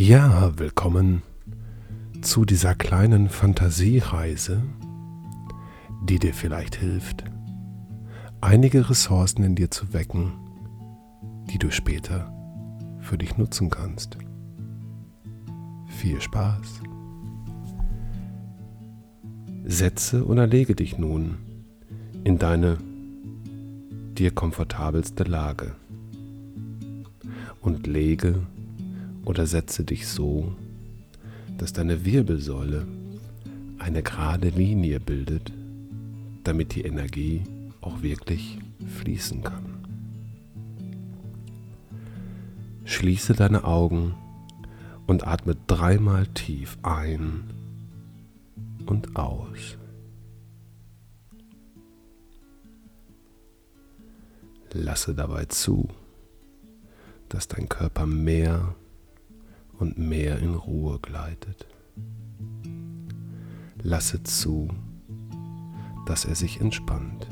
Ja, willkommen zu dieser kleinen Fantasiereise, die dir vielleicht hilft, einige Ressourcen in dir zu wecken, die du später für dich nutzen kannst. Viel Spaß! Setze oder lege dich nun in deine dir komfortabelste Lage und lege oder setze dich so, dass deine Wirbelsäule eine gerade Linie bildet, damit die Energie auch wirklich fließen kann. Schließe deine Augen und atme dreimal tief ein und aus. Lasse dabei zu, dass dein Körper mehr und mehr in Ruhe gleitet. Lasse zu, dass er sich entspannt.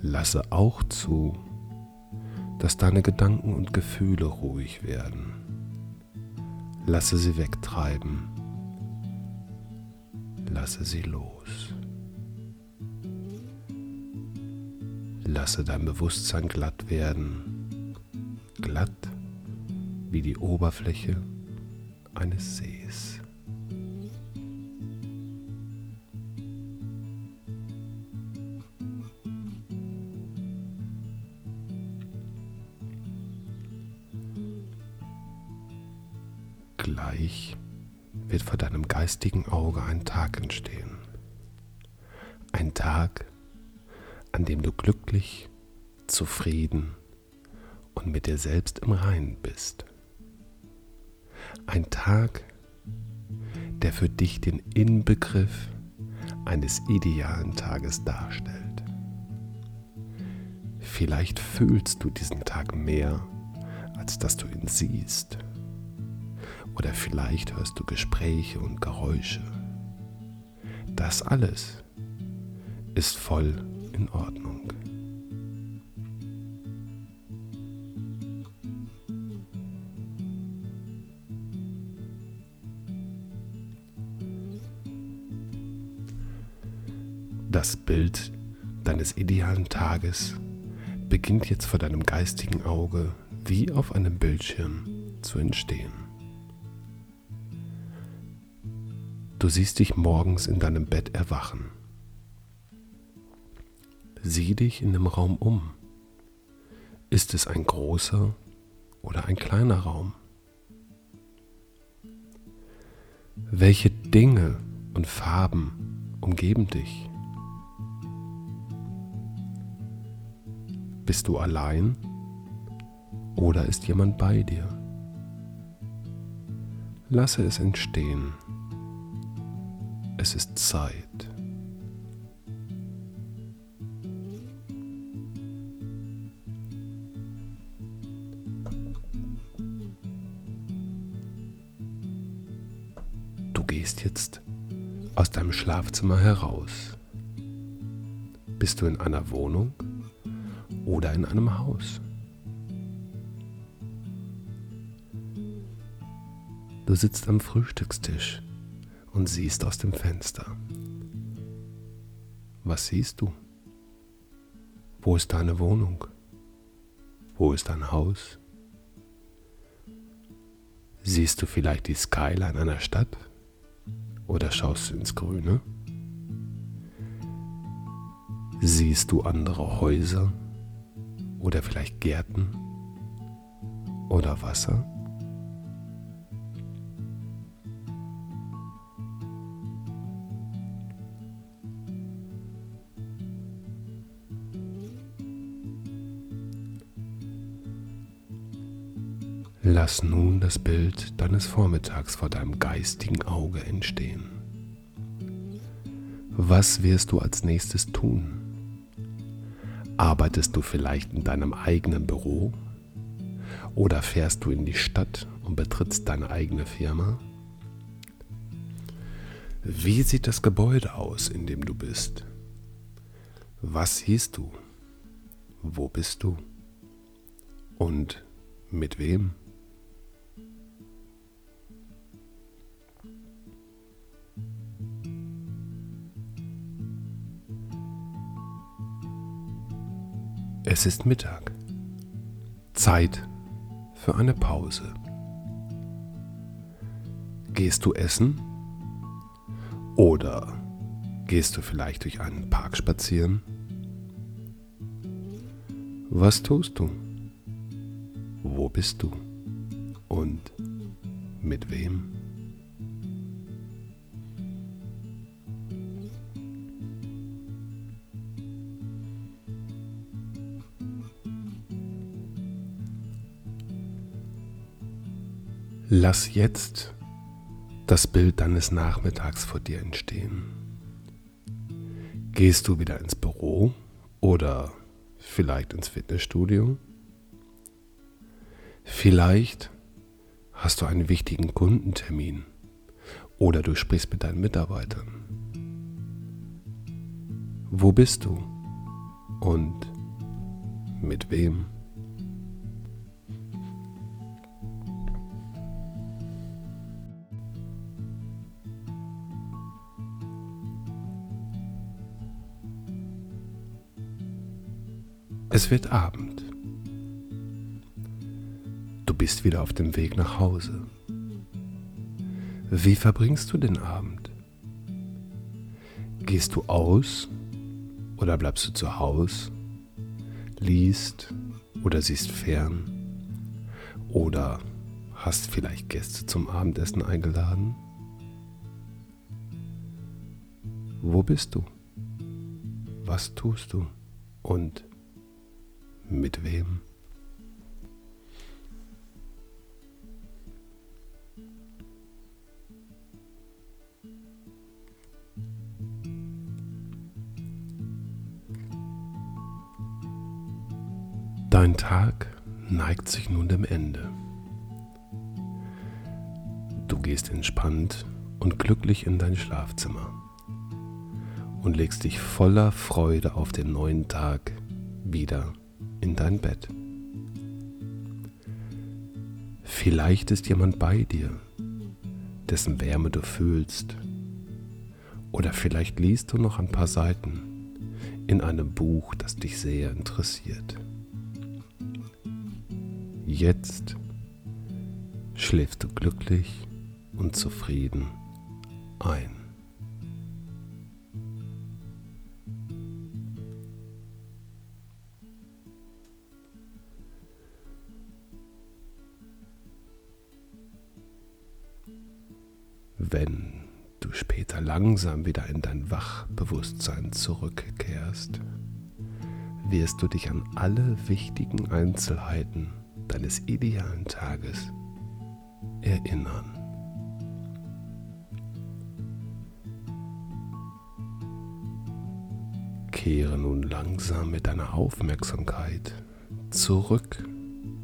Lasse auch zu, dass deine Gedanken und Gefühle ruhig werden. Lasse sie wegtreiben. Lasse sie los. Lasse dein Bewusstsein glatt werden. Glatt wie die Oberfläche eines Sees. Gleich wird vor deinem geistigen Auge ein Tag entstehen. Ein Tag, an dem du glücklich, zufrieden und mit dir selbst im Reinen bist. Ein Tag, der für dich den Inbegriff eines idealen Tages darstellt. Vielleicht fühlst du diesen Tag mehr, als dass du ihn siehst. Oder vielleicht hörst du Gespräche und Geräusche. Das alles ist voll in Ordnung. Das Bild deines idealen Tages beginnt jetzt vor deinem geistigen Auge wie auf einem Bildschirm zu entstehen. Du siehst dich morgens in deinem Bett erwachen. Sieh dich in dem Raum um. Ist es ein großer oder ein kleiner Raum? Welche Dinge und Farben umgeben dich? Bist du allein oder ist jemand bei dir? Lasse es entstehen. Es ist Zeit. Du gehst jetzt aus deinem Schlafzimmer heraus. Bist du in einer Wohnung? Oder in einem Haus. Du sitzt am Frühstückstisch und siehst aus dem Fenster. Was siehst du? Wo ist deine Wohnung? Wo ist dein Haus? Siehst du vielleicht die Skyline einer Stadt? Oder schaust du ins Grüne? Siehst du andere Häuser oder vielleicht Gärten oder Wasser? Lass nun das Bild deines Vormittags vor deinem geistigen Auge entstehen. Was wirst du als nächstes tun? Arbeitest du vielleicht in deinem eigenen Büro? Oder fährst du in die Stadt und betrittst deine eigene Firma? Wie sieht das Gebäude aus, in dem du bist? Was siehst du? Wo bist du? Und mit wem? Es ist Mittag. Zeit für eine Pause. Gehst du essen? Oder gehst du vielleicht durch einen Park spazieren? Was tust du? Wo bist du? Und mit wem? Lass jetzt das Bild deines Nachmittags vor dir entstehen. Gehst du wieder ins Büro oder vielleicht ins Fitnessstudio? Vielleicht hast du einen wichtigen Kundentermin oder du sprichst mit deinen Mitarbeitern. Wo bist du und mit wem? Es wird Abend. Du bist wieder auf dem Weg nach Hause. Wie verbringst du den Abend? Gehst du aus oder bleibst du zu Hause? Liest oder siehst fern? Oder hast vielleicht Gäste zum Abendessen eingeladen? Wo bist du? Was tust du? Und mit wem? Dein Tag neigt sich nun dem Ende. Du gehst entspannt und glücklich in dein Schlafzimmer und legst dich voller Freude auf den neuen Tag wieder in dein Bett. Vielleicht ist jemand bei dir, dessen Wärme du fühlst. Oder vielleicht liest du noch ein paar Seiten in einem Buch, das dich sehr interessiert. Jetzt schläfst du glücklich und zufrieden ein. Wenn du später langsam wieder in dein Wachbewusstsein zurückkehrst, wirst du dich an alle wichtigen Einzelheiten deines idealen Tages erinnern. Kehre nun langsam mit deiner Aufmerksamkeit zurück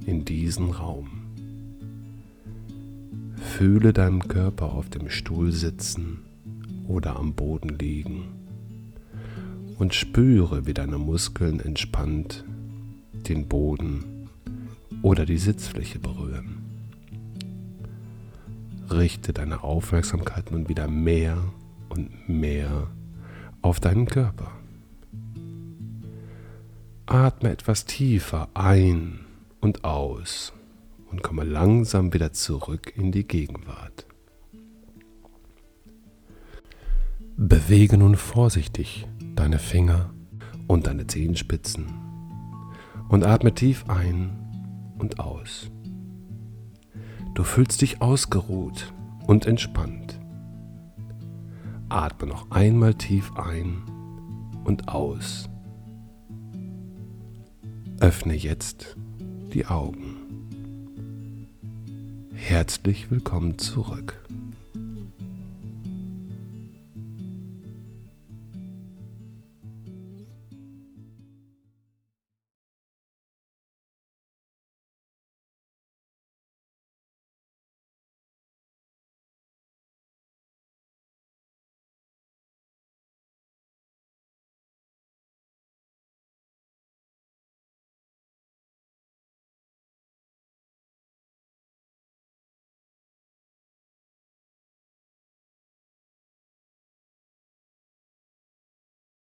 in diesen Raum. Fühle deinen Körper auf dem Stuhl sitzen oder am Boden liegen und spüre, wie deine Muskeln entspannt den Boden oder die Sitzfläche berühren. Richte deine Aufmerksamkeit nun wieder mehr und mehr auf deinen Körper. Atme etwas tiefer ein und aus und komme langsam wieder zurück in die Gegenwart. Bewege nun vorsichtig deine Finger und deine Zehenspitzen und atme tief ein und aus. Du fühlst dich ausgeruht und entspannt. Atme noch einmal tief ein und aus. Öffne jetzt die Augen. Herzlich willkommen zurück.